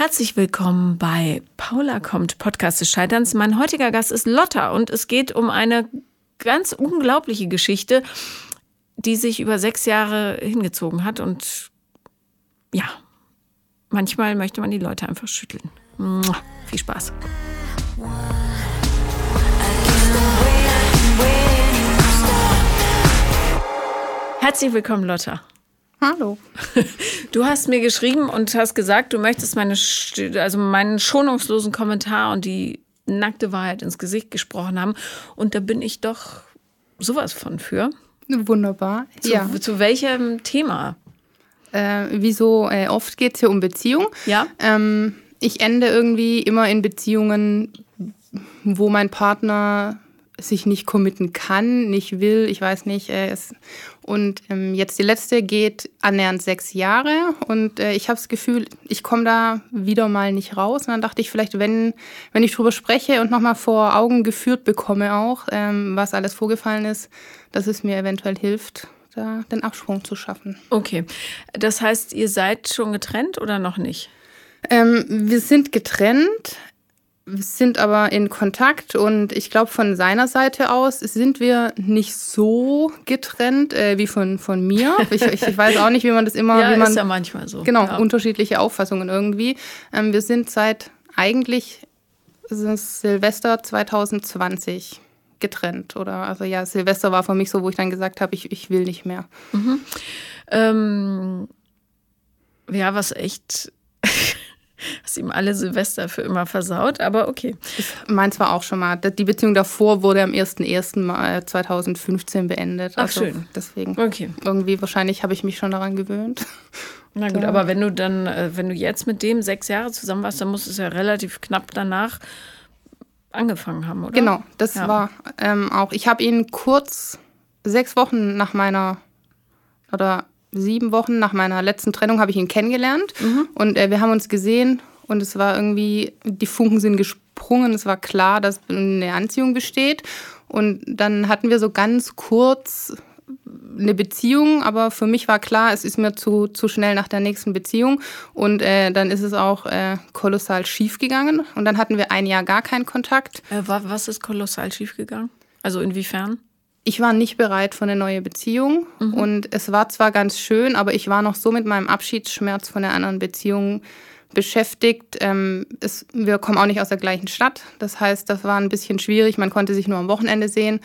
Herzlich willkommen bei Paula kommt, Podcast des Scheiterns. Mein heutiger Gast ist Lotta und es geht um eine ganz unglaubliche Geschichte, die sich über sechs Jahre hingezogen hat. Und ja, manchmal möchte man die Leute einfach schütteln. Mua, viel Spaß. Herzlich willkommen, Lotta. Hallo. Du hast mir geschrieben und hast gesagt, du möchtest meine, also meinen schonungslosen Kommentar und die nackte Wahrheit ins Gesicht gesprochen haben. Und da bin ich doch sowas von für. Wunderbar. Zu, ja. zu welchem Thema? Äh, wieso äh, oft geht es hier um Beziehung? Ja. Ähm, ich ende irgendwie immer in Beziehungen, wo mein Partner sich nicht committen kann, nicht will, ich weiß nicht. Äh, es, und ähm, jetzt die letzte geht annähernd sechs Jahre und äh, ich habe das Gefühl, ich komme da wieder mal nicht raus. Und dann dachte ich vielleicht, wenn, wenn ich drüber spreche und nochmal vor Augen geführt bekomme auch, ähm, was alles vorgefallen ist, dass es mir eventuell hilft, da den Absprung zu schaffen. Okay, das heißt, ihr seid schon getrennt oder noch nicht? Ähm, wir sind getrennt sind aber in Kontakt und ich glaube, von seiner Seite aus sind wir nicht so getrennt äh, wie von, von mir. Ich, ich, weiß auch nicht, wie man das immer. ja, wie man, ist ja manchmal so. Genau, ja. unterschiedliche Auffassungen irgendwie. Ähm, wir sind seit eigentlich Silvester 2020 getrennt. Oder also ja, Silvester war für mich so, wo ich dann gesagt habe, ich, ich will nicht mehr. Mhm. Ähm, ja, was echt Hast ihm alle Silvester für immer versaut, aber okay. Meins war auch schon mal. Die Beziehung davor wurde am 01.01.2015 beendet. Ach, also schön. Deswegen. Okay. Irgendwie, wahrscheinlich habe ich mich schon daran gewöhnt. Na gut, ja. aber wenn du dann, äh, wenn du jetzt mit dem sechs Jahre zusammen warst, dann muss es ja relativ knapp danach angefangen haben, oder? Genau, das ja. war ähm, auch. Ich habe ihn kurz sechs Wochen nach meiner oder sieben Wochen nach meiner letzten Trennung habe ich ihn kennengelernt mhm. und äh, wir haben uns gesehen und es war irgendwie, die Funken sind gesprungen, es war klar, dass eine Anziehung besteht und dann hatten wir so ganz kurz eine Beziehung, aber für mich war klar, es ist mir zu, zu schnell nach der nächsten Beziehung und äh, dann ist es auch äh, kolossal schief gegangen und dann hatten wir ein Jahr gar keinen Kontakt. Äh, was ist kolossal schief gegangen? Also inwiefern? Ich war nicht bereit für eine neue Beziehung mhm. und es war zwar ganz schön, aber ich war noch so mit meinem Abschiedsschmerz von der anderen Beziehung beschäftigt. Ähm, es, wir kommen auch nicht aus der gleichen Stadt, das heißt, das war ein bisschen schwierig. Man konnte sich nur am Wochenende sehen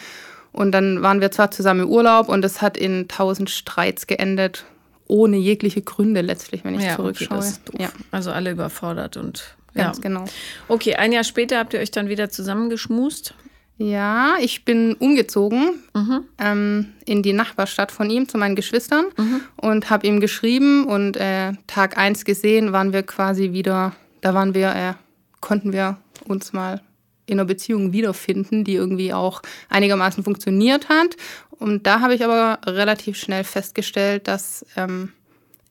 und dann waren wir zwar zusammen im Urlaub und es hat in tausend Streits geendet, ohne jegliche Gründe letztlich, wenn ich ja, zurückschaue. Okay, ja. Also alle überfordert und Ganz ja. genau. Okay, ein Jahr später habt ihr euch dann wieder zusammengeschmust. Ja, ich bin umgezogen mhm. ähm, in die Nachbarstadt von ihm zu meinen Geschwistern mhm. und habe ihm geschrieben und äh, Tag eins gesehen waren wir quasi wieder, da waren wir, äh, konnten wir uns mal in einer Beziehung wiederfinden, die irgendwie auch einigermaßen funktioniert hat. Und da habe ich aber relativ schnell festgestellt, dass ähm,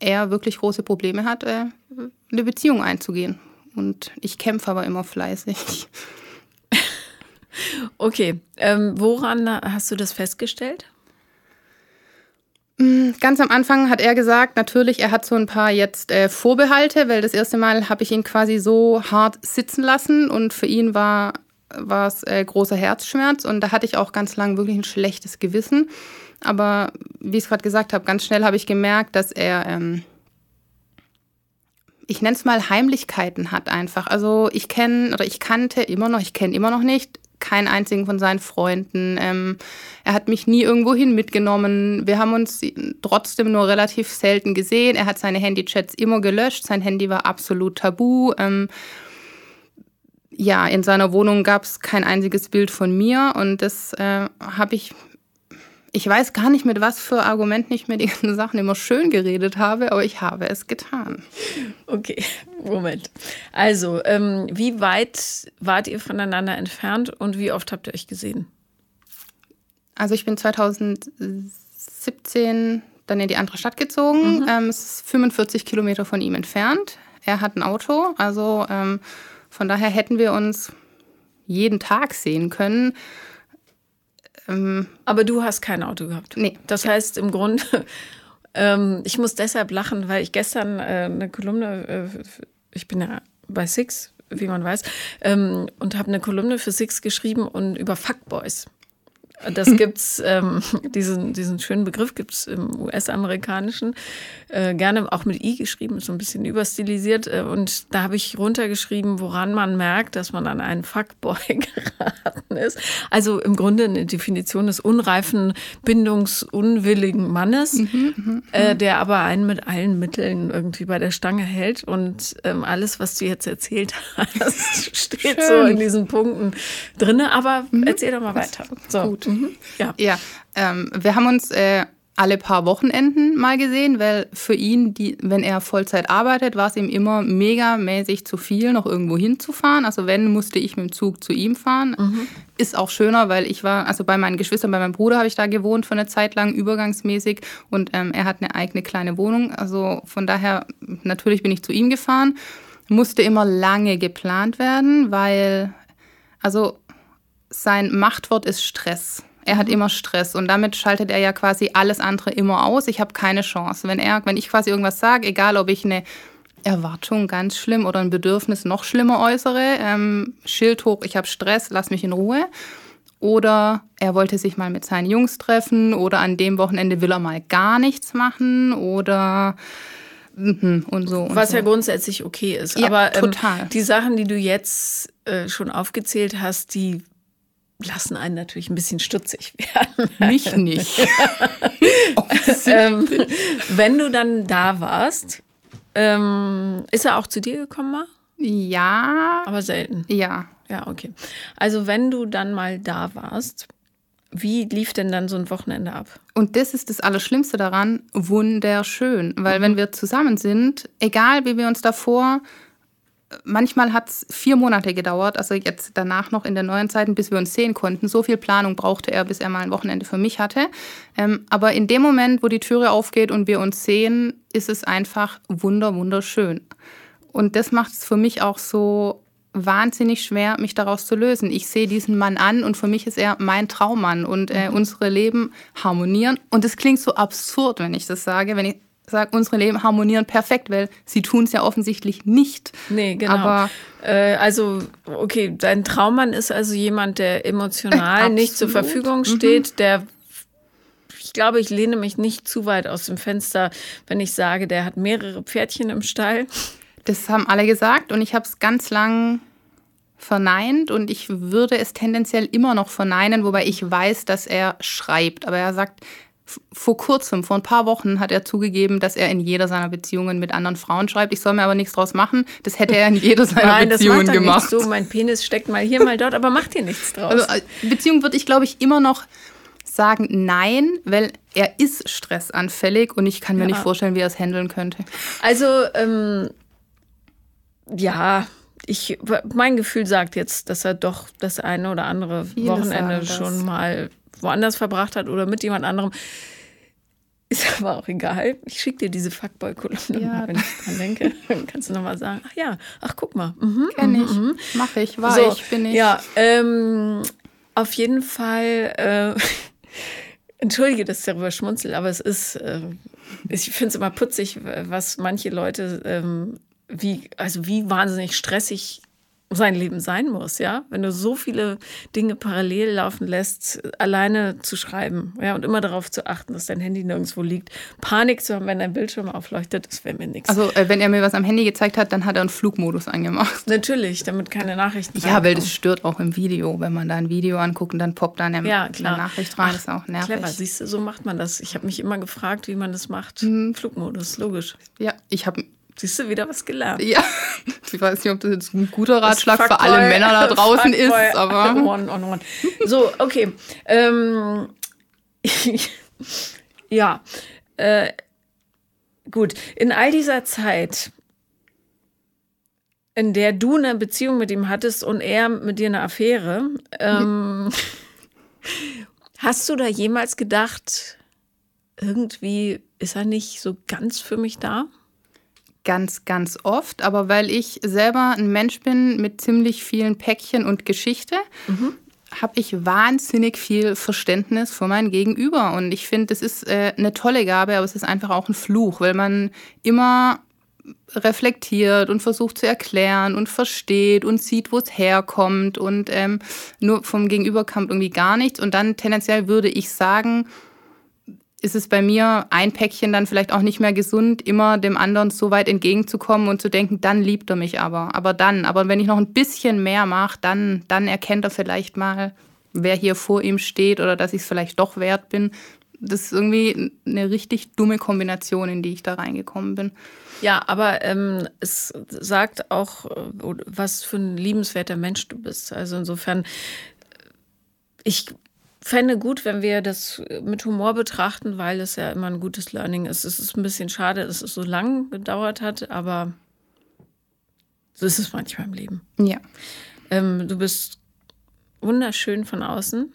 er wirklich große Probleme hat, äh, eine Beziehung einzugehen. Und ich kämpfe aber immer fleißig. Okay, ähm, woran hast du das festgestellt? Mm, ganz am Anfang hat er gesagt, natürlich, er hat so ein paar jetzt äh, Vorbehalte, weil das erste Mal habe ich ihn quasi so hart sitzen lassen und für ihn war es äh, großer Herzschmerz und da hatte ich auch ganz lang wirklich ein schlechtes Gewissen. Aber wie ich es gerade gesagt habe, ganz schnell habe ich gemerkt, dass er, ähm, ich nenne es mal Heimlichkeiten hat einfach. Also ich kenne oder ich kannte immer noch, ich kenne immer noch nicht keinen einzigen von seinen Freunden. Ähm, er hat mich nie irgendwohin mitgenommen. Wir haben uns trotzdem nur relativ selten gesehen. Er hat seine Handychats immer gelöscht. Sein Handy war absolut tabu. Ähm, ja, in seiner Wohnung gab es kein einziges Bild von mir und das äh, habe ich ich weiß gar nicht, mit was für Argumenten ich mir die ganzen Sachen immer schön geredet habe, aber ich habe es getan. Okay, Moment. Also, ähm, wie weit wart ihr voneinander entfernt und wie oft habt ihr euch gesehen? Also, ich bin 2017 dann in die andere Stadt gezogen. Mhm. Ähm, es ist 45 Kilometer von ihm entfernt. Er hat ein Auto, also ähm, von daher hätten wir uns jeden Tag sehen können. Ähm, Aber du hast kein Auto gehabt. Nee. Das heißt im Grunde, ähm, ich muss deshalb lachen, weil ich gestern äh, eine Kolumne, äh, ich bin ja bei Six, wie man weiß, ähm, und habe eine Kolumne für Six geschrieben und über Fuckboys. Das gibt's, ähm, diesen, diesen schönen Begriff gibt's im US-amerikanischen, äh, gerne auch mit I geschrieben, so ein bisschen überstilisiert. Äh, und da habe ich runtergeschrieben, woran man merkt, dass man an einen Fuckboy geraten ist. Also im Grunde eine Definition des unreifen, bindungsunwilligen Mannes, mhm, mhm, äh, der aber einen mit allen Mitteln irgendwie bei der Stange hält. Und ähm, alles, was du jetzt erzählt hast, steht Schön. so in diesen Punkten drinne. Aber mhm. erzähl doch mal weiter. So. Gut. Mhm. Ja, ja ähm, wir haben uns äh, alle paar Wochenenden mal gesehen, weil für ihn, die, wenn er Vollzeit arbeitet, war es ihm immer megamäßig zu viel, noch irgendwo hinzufahren. Also wenn, musste ich mit dem Zug zu ihm fahren. Mhm. Ist auch schöner, weil ich war, also bei meinen Geschwistern, bei meinem Bruder habe ich da gewohnt für eine Zeit lang, übergangsmäßig. Und ähm, er hat eine eigene kleine Wohnung. Also von daher, natürlich bin ich zu ihm gefahren. Musste immer lange geplant werden, weil, also sein Machtwort ist Stress. Er hat mhm. immer Stress und damit schaltet er ja quasi alles andere immer aus. Ich habe keine Chance. Wenn er, wenn ich quasi irgendwas sage, egal ob ich eine Erwartung ganz schlimm oder ein Bedürfnis noch schlimmer äußere, ähm, Schild hoch, ich habe Stress, lass mich in Ruhe. Oder er wollte sich mal mit seinen Jungs treffen oder an dem Wochenende will er mal gar nichts machen oder mhm, und so. Und Was so. ja grundsätzlich okay ist. Ja, Aber ähm, total. die Sachen, die du jetzt äh, schon aufgezählt hast, die lassen einen natürlich ein bisschen stutzig werden. Mich nicht. ähm, wenn du dann da warst, ähm, ist er auch zu dir gekommen mal? Ja. Aber selten. Ja. Ja, okay. Also wenn du dann mal da warst, wie lief denn dann so ein Wochenende ab? Und das ist das Allerschlimmste daran, wunderschön. Weil mhm. wenn wir zusammen sind, egal wie wir uns davor manchmal hat es vier Monate gedauert, also jetzt danach noch in der neuen Zeit, bis wir uns sehen konnten. So viel Planung brauchte er, bis er mal ein Wochenende für mich hatte. Ähm, aber in dem Moment, wo die Türe aufgeht und wir uns sehen, ist es einfach wunder, wunderschön. Und das macht es für mich auch so wahnsinnig schwer, mich daraus zu lösen. Ich sehe diesen Mann an und für mich ist er mein Traummann und äh, mhm. unsere Leben harmonieren. Und es klingt so absurd, wenn ich das sage, wenn ich sage, unsere Leben harmonieren perfekt, weil sie tun es ja offensichtlich nicht. Nee, genau. Aber äh, also, okay, dein Traummann ist also jemand, der emotional nicht zur Verfügung mhm. steht, mhm. der ich glaube, ich lehne mich nicht zu weit aus dem Fenster, wenn ich sage, der hat mehrere Pferdchen im Stall. Das haben alle gesagt und ich habe es ganz lang verneint und ich würde es tendenziell immer noch verneinen, wobei ich weiß, dass er schreibt. Aber er sagt, vor kurzem, vor ein paar Wochen, hat er zugegeben, dass er in jeder seiner Beziehungen mit anderen Frauen schreibt. Ich soll mir aber nichts draus machen. Das hätte er in jeder seiner Nein, Beziehungen das macht gemacht. Nicht so, mein Penis steckt mal hier, mal dort, aber macht hier nichts draus. Also, äh, Beziehung würde ich, glaube ich, immer noch sagen nein, weil er ist stressanfällig und ich kann mir ja. nicht vorstellen, wie er es handeln könnte. Also, ähm, ja, ich, mein Gefühl sagt jetzt, dass er doch das eine oder andere Viele Wochenende schon mal woanders verbracht hat oder mit jemand anderem. Ist aber auch egal. Ich schicke dir diese Fuckboy-Kolumne ja. mal, wenn ich dran denke. Dann kannst du nochmal sagen, ach ja, ach guck mal. Mhm, Kenn mhm, ich, mhm. mache ich, war so, ich, bin ich. Ja, ähm, auf jeden Fall, äh, entschuldige, dass ich darüber schmunzel, aber es ist, äh, ich finde es immer putzig, was manche Leute, ähm, wie, also wie wahnsinnig stressig sein Leben sein muss, ja. Wenn du so viele Dinge parallel laufen lässt, alleine zu schreiben, ja, und immer darauf zu achten, dass dein Handy nirgendwo liegt. Panik zu haben, wenn dein Bildschirm aufleuchtet, das wäre mir nichts. Also, äh, wenn er mir was am Handy gezeigt hat, dann hat er einen Flugmodus angemacht. Natürlich, damit keine Nachrichten Ja, weil das stört auch im Video, wenn man da ein Video anguckt und dann poppt da eine, ja, eine Nachricht rein, Ach, ist auch nervig. Clever, siehst du, so macht man das. Ich habe mich immer gefragt, wie man das macht. Mhm. Flugmodus, logisch. Ja, ich habe Siehst du wieder was gelernt? Ja. Ich weiß nicht, ob das jetzt ein guter Ratschlag für alle Männer da draußen ist, aber. One on one. So, okay. Ähm, ja. Äh, gut. In all dieser Zeit, in der du eine Beziehung mit ihm hattest und er mit dir eine Affäre, ähm, hast du da jemals gedacht, irgendwie ist er nicht so ganz für mich da? Ganz, ganz oft, aber weil ich selber ein Mensch bin mit ziemlich vielen Päckchen und Geschichte, mhm. habe ich wahnsinnig viel Verständnis für mein Gegenüber. Und ich finde, das ist äh, eine tolle Gabe, aber es ist einfach auch ein Fluch, weil man immer reflektiert und versucht zu erklären und versteht und sieht, wo es herkommt und ähm, nur vom Gegenüber kommt irgendwie gar nichts. Und dann tendenziell würde ich sagen, ist es bei mir ein Päckchen dann vielleicht auch nicht mehr gesund, immer dem anderen so weit entgegenzukommen und zu denken, dann liebt er mich aber. Aber dann, aber wenn ich noch ein bisschen mehr mache, dann, dann erkennt er vielleicht mal, wer hier vor ihm steht oder dass ich es vielleicht doch wert bin. Das ist irgendwie eine richtig dumme Kombination, in die ich da reingekommen bin. Ja, aber ähm, es sagt auch, äh, was für ein liebenswerter Mensch du bist. Also insofern, ich fände gut, wenn wir das mit Humor betrachten, weil es ja immer ein gutes Learning ist. Es ist ein bisschen schade, dass es so lang gedauert hat, aber so ist es manchmal im Leben. Ja. Ähm, du bist wunderschön von außen.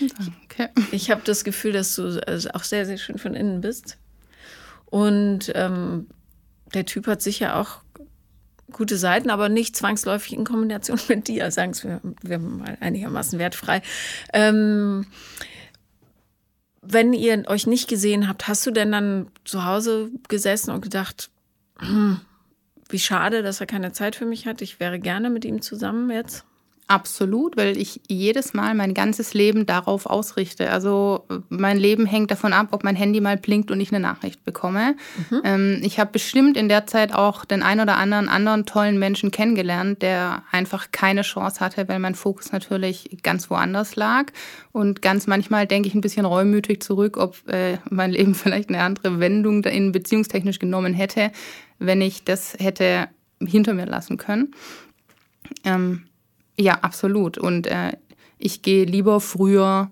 Danke. Ich habe das Gefühl, dass du also auch sehr, sehr schön von innen bist. Und ähm, der Typ hat sicher auch gute Seiten, aber nicht zwangsläufig in Kombination mit dir, sagen wir, wir mal einigermaßen wertfrei. Ähm, wenn ihr euch nicht gesehen habt, hast du denn dann zu Hause gesessen und gedacht, hm, wie schade, dass er keine Zeit für mich hat. Ich wäre gerne mit ihm zusammen jetzt. Absolut, weil ich jedes Mal mein ganzes Leben darauf ausrichte. Also mein Leben hängt davon ab, ob mein Handy mal blinkt und ich eine Nachricht bekomme. Mhm. Ähm, ich habe bestimmt in der Zeit auch den ein oder anderen anderen tollen Menschen kennengelernt, der einfach keine Chance hatte, weil mein Fokus natürlich ganz woanders lag. Und ganz manchmal denke ich ein bisschen reumütig zurück, ob äh, mein Leben vielleicht eine andere Wendung in beziehungstechnisch genommen hätte, wenn ich das hätte hinter mir lassen können. Ähm, ja, absolut. Und äh, ich gehe lieber früher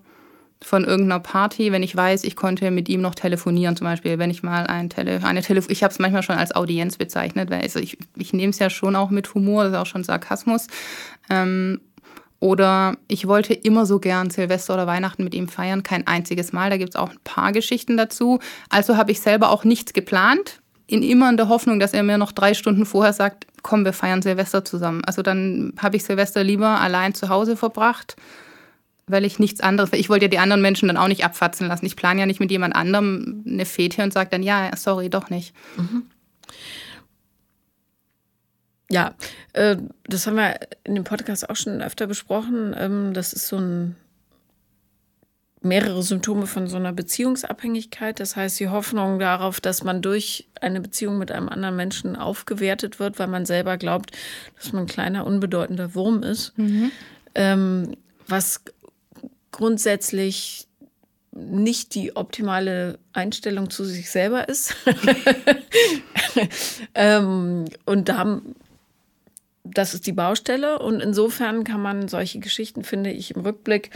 von irgendeiner Party, wenn ich weiß, ich konnte mit ihm noch telefonieren, zum Beispiel, wenn ich mal ein Tele eine Telefon, ich habe es manchmal schon als Audienz bezeichnet, weil also ich, ich nehme es ja schon auch mit Humor, das ist auch schon Sarkasmus. Ähm, oder ich wollte immer so gern Silvester oder Weihnachten mit ihm feiern, kein einziges Mal. Da gibt es auch ein paar Geschichten dazu. Also habe ich selber auch nichts geplant in immer in der Hoffnung, dass er mir noch drei Stunden vorher sagt, komm, wir feiern Silvester zusammen. Also dann habe ich Silvester lieber allein zu Hause verbracht, weil ich nichts anderes, ich wollte ja die anderen Menschen dann auch nicht abfatzen lassen. Ich plane ja nicht mit jemand anderem eine Fete und sage dann, ja, sorry, doch nicht. Mhm. Ja, äh, das haben wir in dem Podcast auch schon öfter besprochen. Ähm, das ist so ein mehrere Symptome von so einer Beziehungsabhängigkeit. Das heißt, die Hoffnung darauf, dass man durch eine Beziehung mit einem anderen Menschen aufgewertet wird, weil man selber glaubt, dass man ein kleiner, unbedeutender Wurm ist. Mhm. Ähm, was grundsätzlich nicht die optimale Einstellung zu sich selber ist. ähm, und da das ist die Baustelle. Und insofern kann man solche Geschichten, finde ich, im Rückblick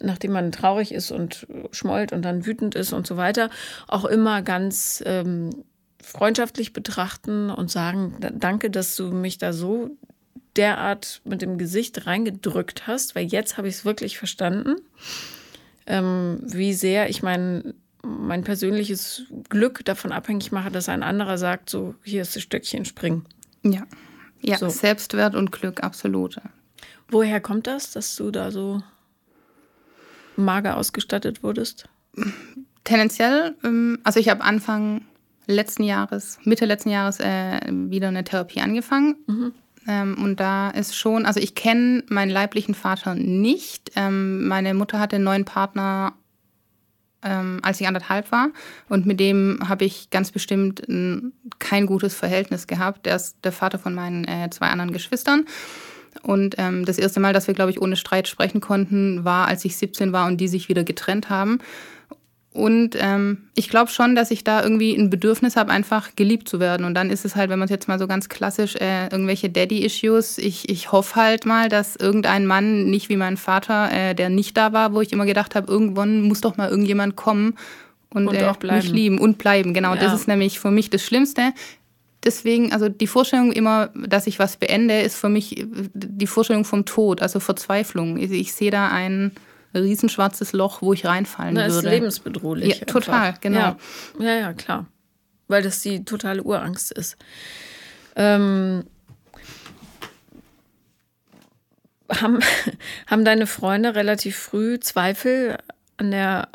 nachdem man traurig ist und schmollt und dann wütend ist und so weiter, auch immer ganz ähm, freundschaftlich betrachten und sagen, danke, dass du mich da so derart mit dem Gesicht reingedrückt hast, weil jetzt habe ich es wirklich verstanden, ähm, wie sehr ich mein, mein persönliches Glück davon abhängig mache, dass ein anderer sagt, so, hier ist das Stöckchen, spring. Ja, ja so. Selbstwert und Glück, absolut. Woher kommt das, dass du da so mager ausgestattet wurdest? Tendenziell, ähm, also ich habe Anfang letzten Jahres, Mitte letzten Jahres äh, wieder eine Therapie angefangen. Mhm. Ähm, und da ist schon, also ich kenne meinen leiblichen Vater nicht. Ähm, meine Mutter hatte einen neuen Partner, als ich anderthalb war. Und mit dem habe ich ganz bestimmt kein gutes Verhältnis gehabt. Der ist der Vater von meinen äh, zwei anderen Geschwistern. Und ähm, das erste Mal, dass wir, glaube ich, ohne Streit sprechen konnten, war, als ich 17 war und die sich wieder getrennt haben. Und ähm, ich glaube schon, dass ich da irgendwie ein Bedürfnis habe, einfach geliebt zu werden. Und dann ist es halt, wenn man es jetzt mal so ganz klassisch, äh, irgendwelche Daddy-Issues. Ich, ich hoffe halt mal, dass irgendein Mann, nicht wie mein Vater, äh, der nicht da war, wo ich immer gedacht habe, irgendwann muss doch mal irgendjemand kommen und, und äh, mich lieben und bleiben. Genau, ja. das ist nämlich für mich das Schlimmste deswegen, also die Vorstellung immer, dass ich was beende, ist für mich die Vorstellung vom Tod, also Verzweiflung. Ich, ich sehe da ein riesenschwarzes Loch, wo ich reinfallen das würde. Das ist lebensbedrohlich. Ja, total, genau. Ja. ja, ja, klar. Weil das die totale Urangst ist. Ähm, haben, haben deine Freunde relativ früh Zweifel an der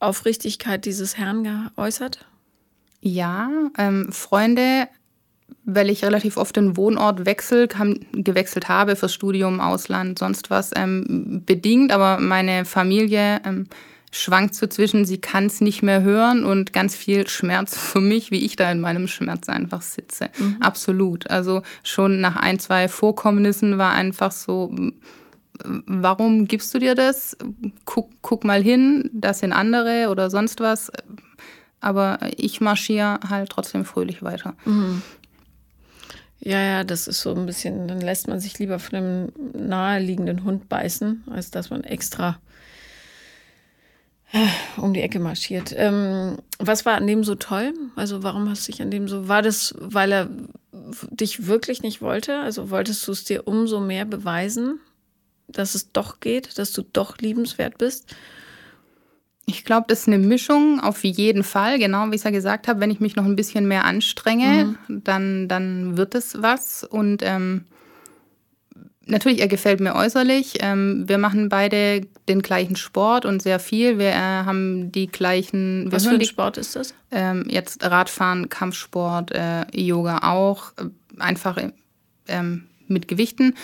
Aufrichtigkeit dieses Herrn geäußert? Ja, ähm, Freunde, weil ich relativ oft den Wohnort wechsel, kam, gewechselt habe fürs Studium, Ausland, sonst was, ähm, bedingt. Aber meine Familie ähm, schwankt so zwischen, sie kann es nicht mehr hören und ganz viel Schmerz für mich, wie ich da in meinem Schmerz einfach sitze. Mhm. Absolut. Also schon nach ein, zwei Vorkommnissen war einfach so, warum gibst du dir das? Guck, guck mal hin, das sind andere oder sonst was. Aber ich marschiere halt trotzdem fröhlich weiter. Mhm. Ja, ja, das ist so ein bisschen, dann lässt man sich lieber von einem naheliegenden Hund beißen, als dass man extra äh, um die Ecke marschiert. Ähm, was war an dem so toll? Also warum hast du dich an dem so, war das, weil er dich wirklich nicht wollte? Also wolltest du es dir umso mehr beweisen, dass es doch geht, dass du doch liebenswert bist? Ich glaube, das ist eine Mischung auf jeden Fall. Genau, wie ich es ja gesagt habe, wenn ich mich noch ein bisschen mehr anstrenge, mhm. dann, dann wird es was. Und ähm, natürlich, er gefällt mir äußerlich. Ähm, wir machen beide den gleichen Sport und sehr viel. Wir äh, haben die gleichen. Was für ein die, Sport ist das? Ähm, jetzt Radfahren, Kampfsport, äh, Yoga auch. Einfach ähm, mit Gewichten.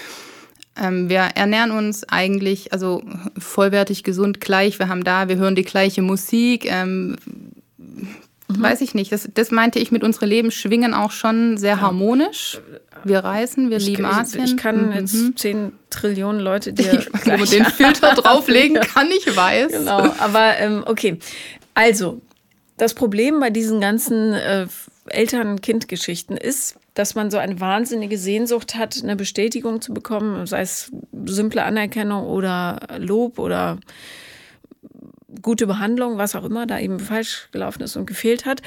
Ähm, wir ernähren uns eigentlich also vollwertig gesund gleich. Wir haben da, wir hören die gleiche Musik. Ähm, mhm. Weiß ich nicht. Das, das meinte ich mit unserem Leben schwingen auch schon sehr harmonisch. Wir reisen, wir ich, lieben Asien. Ich kann mhm. jetzt zehn Trillionen Leute dir ich, den Filter drauflegen kann, ich weiß. Genau, aber ähm, okay. Also, das Problem bei diesen ganzen äh, Eltern-Kind-Geschichten ist, dass man so eine wahnsinnige Sehnsucht hat, eine Bestätigung zu bekommen, sei es simple Anerkennung oder Lob oder gute Behandlung, was auch immer da eben falsch gelaufen ist und gefehlt hat.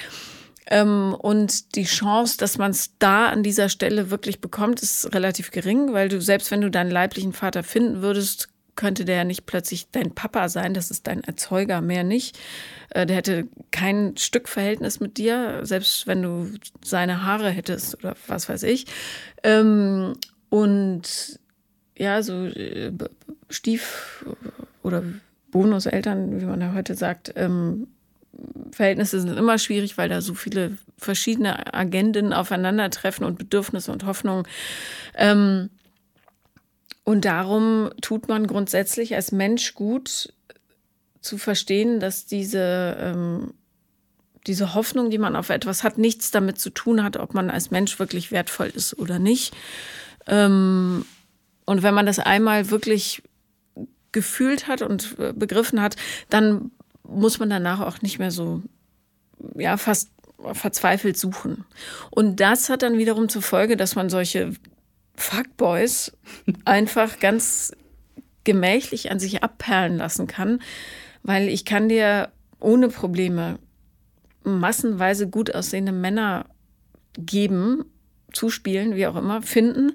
Ähm, und die Chance, dass man es da an dieser Stelle wirklich bekommt, ist relativ gering, weil du selbst wenn du deinen leiblichen Vater finden würdest, könnte der nicht plötzlich dein Papa sein, das ist dein Erzeuger, mehr nicht. Äh, der hätte kein Stück Verhältnis mit dir, selbst wenn du seine Haare hättest oder was weiß ich. Ähm, und ja, so äh, Stief- oder Bonuseltern, wie man ja heute sagt, ähm, Verhältnisse sind immer schwierig, weil da so viele verschiedene Agenden aufeinandertreffen und Bedürfnisse und Hoffnungen. Ähm, und darum tut man grundsätzlich als Mensch gut zu verstehen, dass diese, ähm, diese Hoffnung, die man auf etwas hat, nichts damit zu tun hat, ob man als Mensch wirklich wertvoll ist oder nicht. Ähm, und wenn man das einmal wirklich gefühlt hat und äh, begriffen hat, dann muss man danach auch nicht mehr so, ja, fast verzweifelt suchen. Und das hat dann wiederum zur Folge, dass man solche Fuckboys einfach ganz gemächlich an sich abperlen lassen kann, weil ich kann dir ohne Probleme massenweise gut aussehende Männer geben, zuspielen, wie auch immer, finden,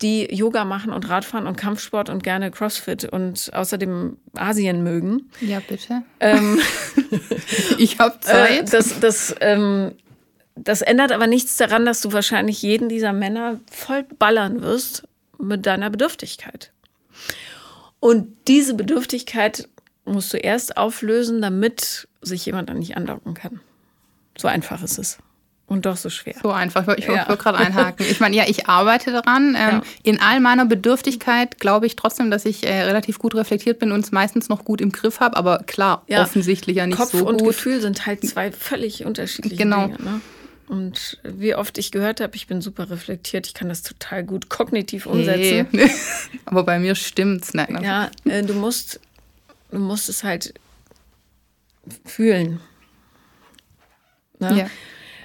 die Yoga machen und Radfahren und Kampfsport und gerne Crossfit und außerdem Asien mögen. Ja, bitte. Ähm, ich habe Zeit. Äh, das, das ähm, das ändert aber nichts daran, dass du wahrscheinlich jeden dieser Männer voll ballern wirst mit deiner Bedürftigkeit. Und diese Bedürftigkeit musst du erst auflösen, damit sich jemand dann nicht andocken kann. So einfach ist es. Und doch so schwer. So einfach. Ich wollte ja. gerade einhaken. Ich meine, ja, ich arbeite daran. Ähm, ja. In all meiner Bedürftigkeit glaube ich trotzdem, dass ich äh, relativ gut reflektiert bin und es meistens noch gut im Griff habe. Aber klar, ja. offensichtlich ja nicht Kopf so gut. Kopf und Gefühl sind halt zwei völlig unterschiedliche genau. Dinge. Ne? Und wie oft ich gehört habe, ich bin super reflektiert, ich kann das total gut kognitiv umsetzen. Nee. Aber bei mir stimmt's. Nein, ja, äh, du musst, du musst es halt fühlen. Ne? Ja.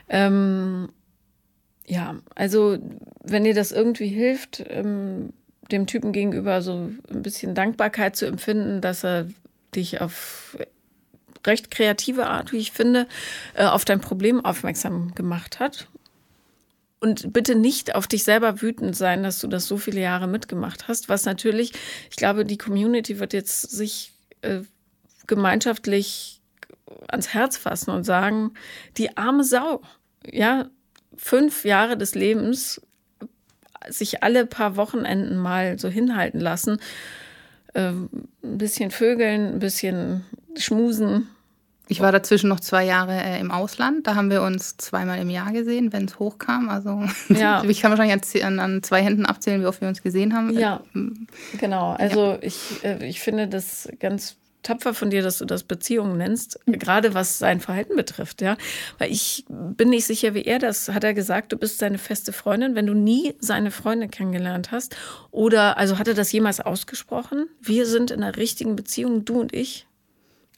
Ähm, ja, also wenn dir das irgendwie hilft, ähm, dem Typen gegenüber so ein bisschen Dankbarkeit zu empfinden, dass er dich auf recht kreative Art, wie ich finde, äh, auf dein Problem aufmerksam gemacht hat. Und bitte nicht auf dich selber wütend sein, dass du das so viele Jahre mitgemacht hast, was natürlich, ich glaube, die Community wird jetzt sich äh, gemeinschaftlich ans Herz fassen und sagen, die arme Sau, ja, fünf Jahre des Lebens sich alle paar Wochenenden mal so hinhalten lassen, äh, ein bisschen vögeln, ein bisschen schmusen, Ich war dazwischen noch zwei Jahre äh, im Ausland. Da haben wir uns zweimal im Jahr gesehen, wenn es hochkam. Also ja. ich kann wahrscheinlich an, an, zwei Händen abzählen, wie oft wir uns gesehen haben. Ja, genau. Also ja. ich, äh, ich finde das ganz tapfer von dir, dass du das Beziehungen nennst, gerade was sein Verhalten betrifft, ja. Weil ich bin nicht sicher, wie er das hat er gesagt, du bist seine feste Freundin, wenn du nie seine Freundin kennengelernt hast. Oder also hat er das jemals ausgesprochen? Wir sind in einer richtigen Beziehung, du und ich?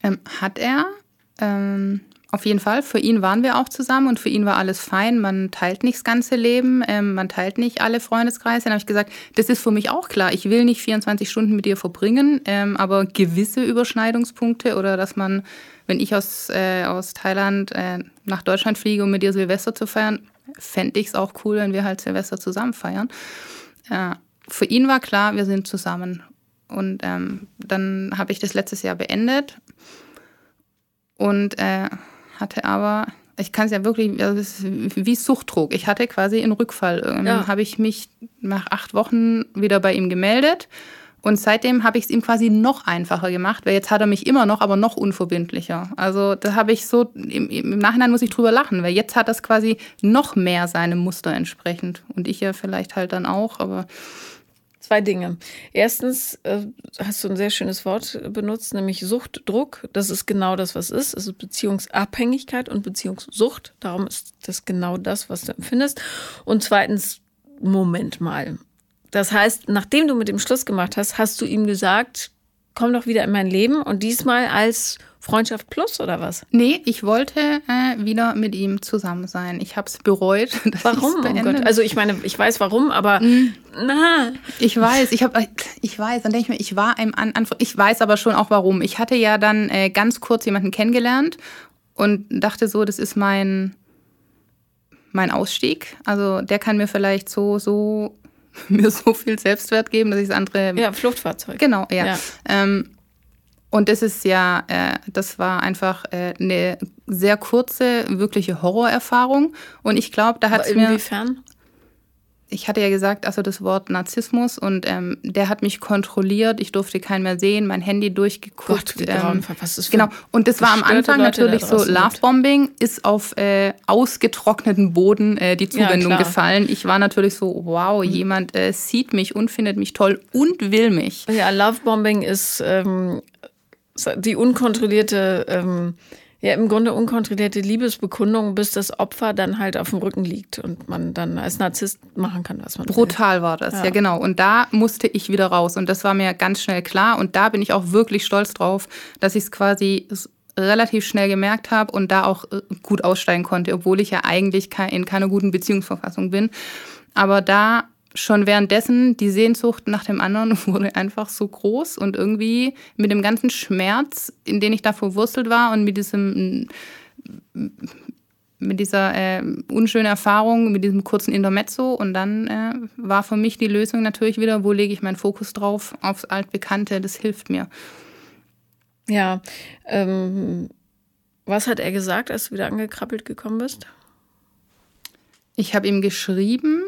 Ähm, hat er. Ähm, auf jeden Fall. Für ihn waren wir auch zusammen und für ihn war alles fein. Man teilt nicht das ganze Leben, ähm, man teilt nicht alle Freundeskreise. Dann habe ich gesagt, das ist für mich auch klar. Ich will nicht 24 Stunden mit dir verbringen, ähm, aber gewisse Überschneidungspunkte oder dass man, wenn ich aus, äh, aus Thailand äh, nach Deutschland fliege, um mit dir Silvester zu feiern, fände ich es auch cool, wenn wir halt Silvester zusammen feiern. Äh, für ihn war klar, wir sind zusammen. Und ähm, dann habe ich das letztes Jahr beendet und äh, hatte aber, ich kann es ja wirklich, also es ist wie Suchtdruck. Ich hatte quasi einen Rückfall. Dann ja. habe ich mich nach acht Wochen wieder bei ihm gemeldet. Und seitdem habe ich es ihm quasi noch einfacher gemacht, weil jetzt hat er mich immer noch, aber noch unverbindlicher. Also da habe ich so, im, im, Nachhinein muss ich drüber lachen, weil jetzt hat das quasi noch mehr seinem Muster entsprechend. Und ich ja vielleicht halt dann auch, aber Zwei Dinge. Erstens äh, hast du ein sehr schönes Wort benutzt, nämlich Suchtdruck. Das ist genau das, was ist. Es ist Beziehungsabhängigkeit und Beziehungssucht. Darum ist das genau das, was du empfindest. Und zweitens, Moment mal. Das heißt, nachdem du mit dem Schluss gemacht hast, hast du ihm gesagt, komm doch wieder in mein Leben und diesmal als Freundschaft Plus oder was? Nee, ich wollte äh, wieder mit ihm zusammen sein. Ich habe es bereut. Warum? Oh Gott. Also ich meine, ich weiß warum, aber mm. na. Ich weiß, ich habe, ich weiß. Dann denke ich mir, ich war im Anfang, ich weiß aber schon auch warum. Ich hatte ja dann äh, ganz kurz jemanden kennengelernt und dachte so, das ist mein mein Ausstieg. Also der kann mir vielleicht so so mir so viel Selbstwert geben, dass ich das andere. Ja, Fluchtfahrzeug. Genau, ja. ja. Ähm, und das ist ja, äh, das war einfach äh, eine sehr kurze, wirkliche Horrorerfahrung. Und ich glaube, da hat es mir. Inwiefern? Ich hatte ja gesagt, also das Wort Narzissmus und ähm, der hat mich kontrolliert. Ich durfte keinen mehr sehen, mein Handy durchgeguckt. Gott, ähm, was ist genau. Und das war am Anfang Leute natürlich so Lovebombing, ist auf äh, ausgetrockneten Boden äh, die Zuwendung ja, gefallen. Ich war natürlich so, wow, mhm. jemand äh, sieht mich und findet mich toll und will mich. Ja, Lovebombing ist ähm, die unkontrollierte, ähm, ja im Grunde unkontrollierte Liebesbekundung, bis das Opfer dann halt auf dem Rücken liegt und man dann als Narzisst machen kann, was man Brutal will. war das, ja. ja genau. Und da musste ich wieder raus und das war mir ganz schnell klar und da bin ich auch wirklich stolz drauf, dass ich es quasi relativ schnell gemerkt habe und da auch äh, gut aussteigen konnte, obwohl ich ja eigentlich in keiner guten Beziehungsverfassung bin. Aber da schon währenddessen die Sehnsucht nach dem anderen wurde einfach so groß und irgendwie mit dem ganzen Schmerz, in den ich da verwurzelt war und mit diesem mit dieser äh, unschönen Erfahrung, mit diesem kurzen Intermezzo und dann äh, war für mich die Lösung natürlich wieder, wo lege ich meinen Fokus drauf? Aufs Altbekannte, das hilft mir. Ja, ähm, was hat er gesagt, als du wieder angekrabbelt gekommen bist? Ich habe ihm geschrieben,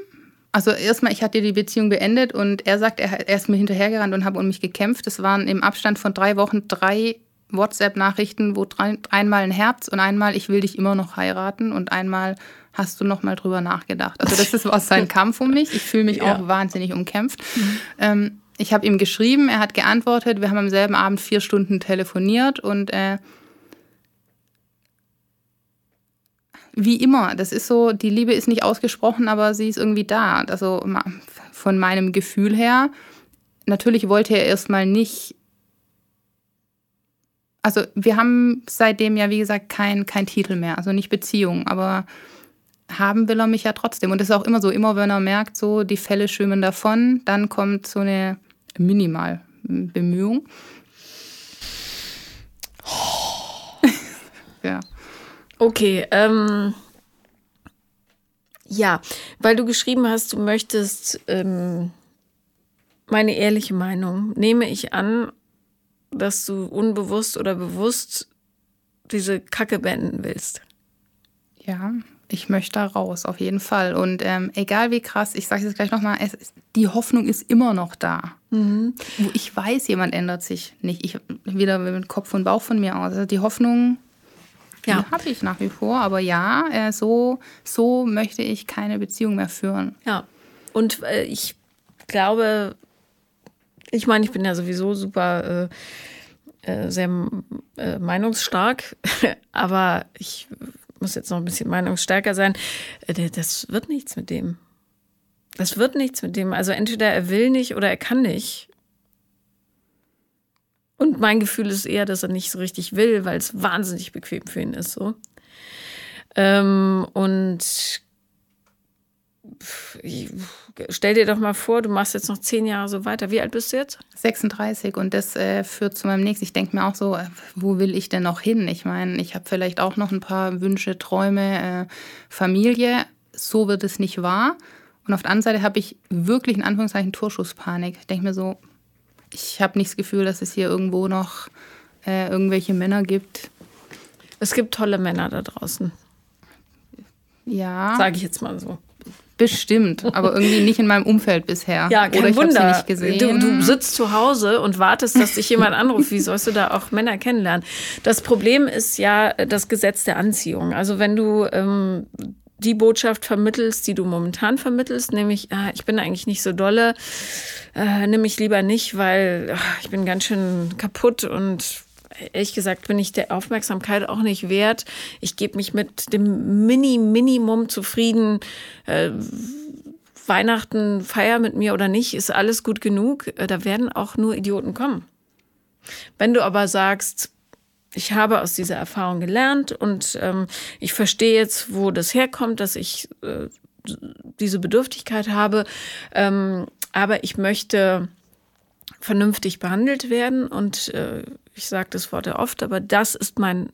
also erstmal, ich hatte die Beziehung beendet und er sagt, er, er ist mir hinterhergerannt und habe um mich gekämpft. Es waren im Abstand von drei Wochen drei WhatsApp-Nachrichten, wo drei, einmal ein Herz und einmal ich will dich immer noch heiraten und einmal hast du noch mal drüber nachgedacht. Also das ist, war sein Kampf um mich. Ich fühle mich ja. auch wahnsinnig umkämpft. Mhm. Ähm, ich habe ihm geschrieben, er hat geantwortet. Wir haben am selben Abend vier Stunden telefoniert und äh, wie immer, das ist so, die Liebe ist nicht ausgesprochen, aber sie ist irgendwie da. Also von meinem Gefühl her, natürlich wollte er erstmal nicht. Also wir haben seitdem ja, wie gesagt, kein, kein Titel mehr, also nicht Beziehung, aber haben will er mich ja trotzdem. Und das ist auch immer so, immer wenn er merkt, so die Fälle schwimmen davon, dann kommt so eine Minimalbemühung. ja. Okay, ähm, ja, weil du geschrieben hast, du möchtest ähm, meine ehrliche Meinung, nehme ich an, dass du unbewusst oder bewusst diese Kacke beenden willst. Ja, ich möchte da raus, auf jeden Fall. Und ähm, egal wie krass, ich sage es gleich nochmal, die Hoffnung ist immer noch da. Mhm. Ich weiß, jemand ändert sich nicht. Ich wieder mit Kopf und Bauch von mir aus. Also die Hoffnung ja. habe ich nach wie vor, aber ja, äh, so, so möchte ich keine Beziehung mehr führen. Ja, und äh, ich glaube, ich meine, ich bin ja sowieso super äh, äh sehr äh, meinungsstark, aber ich muss jetzt noch ein bisschen meinungsstärker sein. Äh, das wird nichts mit dem. Das wird nichts mit dem. Also entweder er will nicht oder er kann nicht. Und mein Gefühl ist eher, dass er nicht so richtig will, weil es wahnsinnig bequem für ihn ist. So. Ähm, und stell dir doch mal vor, du machst jetzt noch zehn Jahre so weiter. Wie alt bist du jetzt? 36 und das äh, führt zu meinem nächsten. Ich denke mir auch so, äh, wo will ich denn noch hin? Ich meine, ich habe vielleicht auch noch ein paar Wünsche, Träume, äh, Familie. So wird es nicht wahr. Und auf der anderen Seite habe ich wirklich in Anführungszeichen Torschusspanik. Ich denke mir so, ich habe nicht das Gefühl, dass es hier irgendwo noch äh, irgendwelche Männer gibt. Es gibt tolle Männer da draußen. Ja. Sage ich jetzt mal so. Bestimmt, aber irgendwie nicht in meinem Umfeld bisher. Ja, kein Oder ich Wunder. Nicht gesehen. Du, du sitzt zu Hause und wartest, dass dich jemand anruft. Wie sollst du da auch Männer kennenlernen? Das Problem ist ja das Gesetz der Anziehung. Also wenn du ähm, die Botschaft vermittelst, die du momentan vermittelst, nämlich, ah, ich bin eigentlich nicht so dolle, äh, nimm mich lieber nicht, weil ach, ich bin ganz schön kaputt und ehrlich gesagt bin ich der Aufmerksamkeit auch nicht wert. Ich gebe mich mit dem Mini-Minimum zufrieden. Äh, Weihnachten, Feier mit mir oder nicht, ist alles gut genug. Äh, da werden auch nur Idioten kommen. Wenn du aber sagst, ich habe aus dieser Erfahrung gelernt und ähm, ich verstehe jetzt, wo das herkommt, dass ich äh, diese Bedürftigkeit habe, ähm, aber ich möchte vernünftig behandelt werden und äh, ich sage das Wort ja oft, aber das ist mein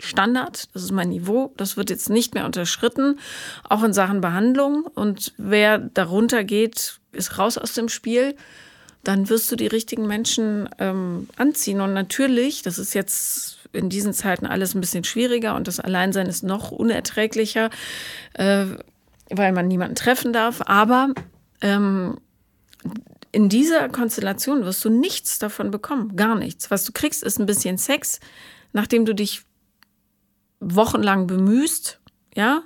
Standard, das ist mein Niveau, das wird jetzt nicht mehr unterschritten, auch in Sachen Behandlung. Und wer darunter geht, ist raus aus dem Spiel, dann wirst du die richtigen Menschen ähm, anziehen. Und natürlich, das ist jetzt in diesen Zeiten alles ein bisschen schwieriger und das Alleinsein ist noch unerträglicher, äh, weil man niemanden treffen darf, aber ähm, in dieser Konstellation wirst du nichts davon bekommen, gar nichts. Was du kriegst, ist ein bisschen Sex, nachdem du dich wochenlang bemühst, ja,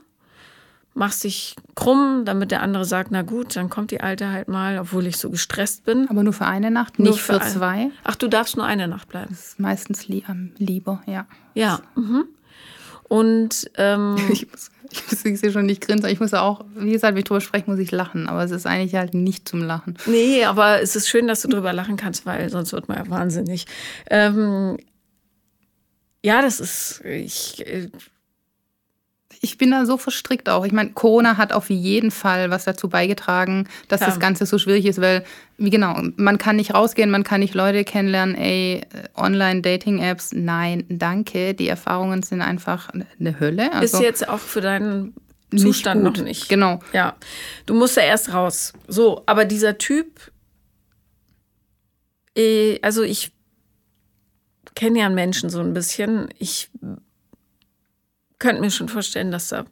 machst dich krumm, damit der andere sagt, na gut, dann kommt die Alte halt mal, obwohl ich so gestresst bin. Aber nur für eine Nacht, nicht für, für zwei? Ach, du darfst nur eine Nacht bleiben. Das ist meistens li lieber, ja. Ja. Mhm. Und ähm, ich, muss, ich, muss, ich sehe schon nicht grinsen, ich muss auch, wie gesagt, wenn ich drüber spreche, muss ich lachen. Aber es ist eigentlich halt nicht zum Lachen. Nee, aber es ist schön, dass du drüber lachen kannst, weil sonst wird man ja wahnsinnig. Ähm, ja, das ist, ich, äh, ich bin da so verstrickt auch. Ich meine, Corona hat auf jeden Fall was dazu beigetragen, dass ja. das Ganze so schwierig ist, weil, wie genau, man kann nicht rausgehen, man kann nicht Leute kennenlernen, ey, Online-Dating-Apps, nein, danke. Die Erfahrungen sind einfach eine Hölle. Also ist jetzt auch für deinen Zustand nicht noch nicht. Genau. Ja. Du musst ja erst raus. So, aber dieser Typ, eh, also ich kenne ja einen Menschen so ein bisschen. Ich könnte mir schon vorstellen, dass da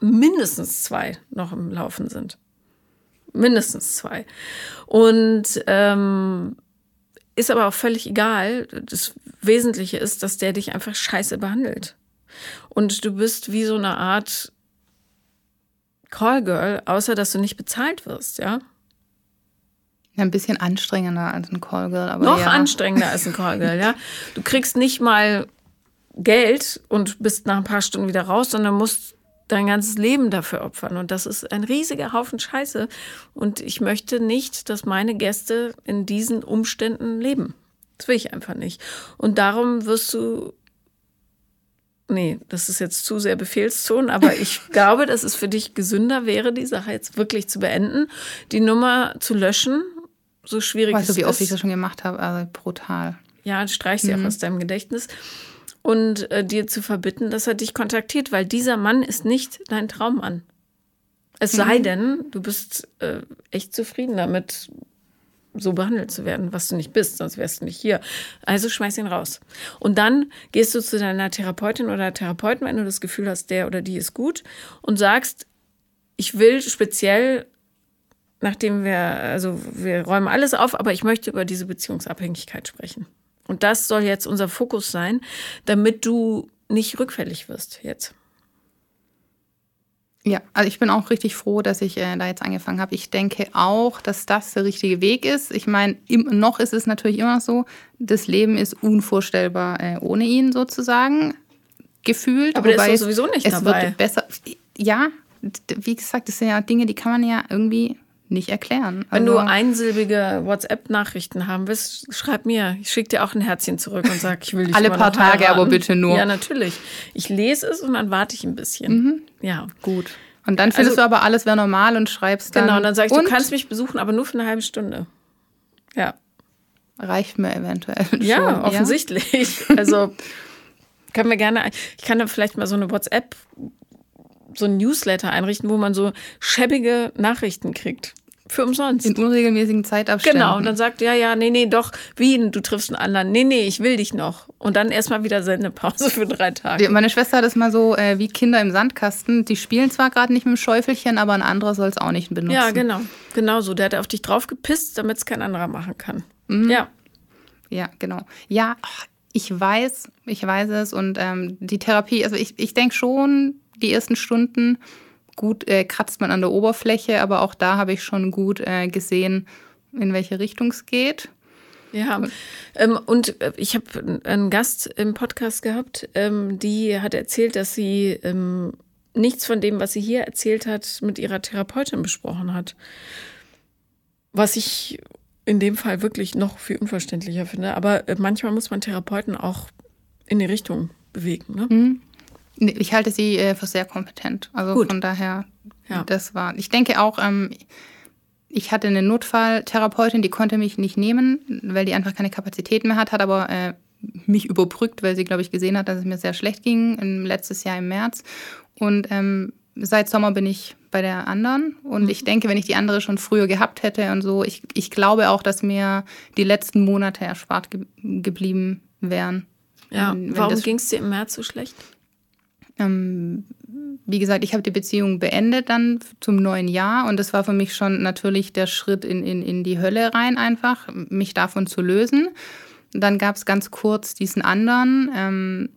mindestens zwei noch im Laufen sind. Mindestens zwei. Und ähm, ist aber auch völlig egal. Das Wesentliche ist, dass der dich einfach scheiße behandelt. Und du bist wie so eine Art Callgirl, außer dass du nicht bezahlt wirst, ja? Ja, ein bisschen anstrengender als ein Callgirl, aber. Noch ja. anstrengender als ein Callgirl, ja. Du kriegst nicht mal Geld und bist nach ein paar Stunden wieder raus, sondern musst dein ganzes Leben dafür opfern. Und das ist ein riesiger Haufen Scheiße. Und ich möchte nicht, dass meine Gäste in diesen Umständen leben. Das will ich einfach nicht. Und darum wirst du. Nee, das ist jetzt zu sehr Befehlston, aber ich glaube, dass es für dich gesünder wäre, die Sache jetzt wirklich zu beenden, die Nummer zu löschen, so schwierig weißt es ist. Weißt du, wie oft ich das schon gemacht habe? Also brutal. Ja, streich sie mhm. auch aus deinem Gedächtnis und äh, dir zu verbitten, dass er dich kontaktiert, weil dieser Mann ist nicht dein Traummann. Es sei mhm. denn, du bist äh, echt zufrieden damit, so behandelt zu werden, was du nicht bist, sonst wärst du nicht hier. Also schmeiß ihn raus. Und dann gehst du zu deiner Therapeutin oder Therapeuten, wenn du das Gefühl hast, der oder die ist gut, und sagst, ich will speziell, nachdem wir, also wir räumen alles auf, aber ich möchte über diese Beziehungsabhängigkeit sprechen. Und das soll jetzt unser Fokus sein, damit du nicht rückfällig wirst jetzt. Ja, also ich bin auch richtig froh, dass ich äh, da jetzt angefangen habe. Ich denke auch, dass das der richtige Weg ist. Ich meine, noch ist es natürlich immer so, das Leben ist unvorstellbar äh, ohne ihn sozusagen gefühlt. Aber der ist sowieso nicht es dabei. wird besser. Ja, wie gesagt, das sind ja Dinge, die kann man ja irgendwie nicht erklären. Wenn also, du einsilbige WhatsApp-Nachrichten haben willst, schreib mir. Ich schicke dir auch ein Herzchen zurück und sag, ich will dich Alle paar Tage, aber bitte nur. Ja, natürlich. Ich lese es und dann warte ich ein bisschen. Mhm. Ja. Gut. Und dann findest Also- du aber alles wäre normal und schreibst dann. Genau, und dann sage ich, und du kannst mich besuchen, aber nur für eine halbe Stunde. Ja. reicht mir eventuell. Ja, schon, offensichtlich. Also können wir gerne, ich kann da vielleicht mal so eine WhatsApp, so ein Newsletter einrichten, wo man so schäbige Nachrichten kriegt. Für umsonst. In unregelmäßigen Zeitabständen. Genau, und dann sagt, ja, ja, nee, nee, doch, wie, du triffst einen anderen. Nee, nee, ich will dich noch. Und dann erstmal wieder Sendepause für drei Tage. Meine Schwester hat es mal so äh, wie Kinder im Sandkasten. Die spielen zwar gerade nicht mit dem Schäufelchen, aber ein anderer soll es auch nicht benutzen. Ja, genau. Genau so. Der hat auf dich drauf gepisst, damit es kein anderer machen kann. Mhm. Ja. Ja, genau. Ja, ich weiß, ich weiß es. Und ähm, die Therapie, also ich, ich denke schon, die ersten Stunden, gut äh, kratzt man an der Oberfläche, aber auch da habe ich schon gut äh, gesehen, in welche Richtung es geht. Ja, ähm, und äh, ich habe einen Gast im Podcast gehabt, ähm, die hat erzählt, dass sie ähm, nichts von dem, was sie hier erzählt hat, mit ihrer Therapeutin besprochen hat. Was ich in dem Fall wirklich noch viel unverständlicher finde. Aber äh, manchmal muss man Therapeuten auch in die Richtung bewegen. Ne? Nee, Ich halte sie äh, für sehr kompetent. Also Gut. von daher, Ja. das war. Ich denke auch, ähm, ich hatte eine Notfalltherapeutin, die konnte mich nicht nehmen, weil die einfach keine Kapazität mehr hat, hat aber äh, mich überbrückt, weil sie, glaube ich, gesehen hat, dass es mir sehr schlecht ging, im, letztes Jahr im März. Und ähm, seit Sommer bin ich bei der anderen. Und ich denke, wenn ich die andere schon früher gehabt hätte und so, ich, ich glaube auch, dass mir die letzten Monate erspart ge geblieben wären. Ja, Wenn- wenn warum ging es dir im März so schlecht? Ähm, wie gesagt, ich habe die Beziehung beendet dann zum neuen Jahr und das war für mich schon natürlich der Schritt in, in, in die Hölle rein, einfach, mich davon zu lösen. Dann gab es ganz kurz diesen anderen. Ähm,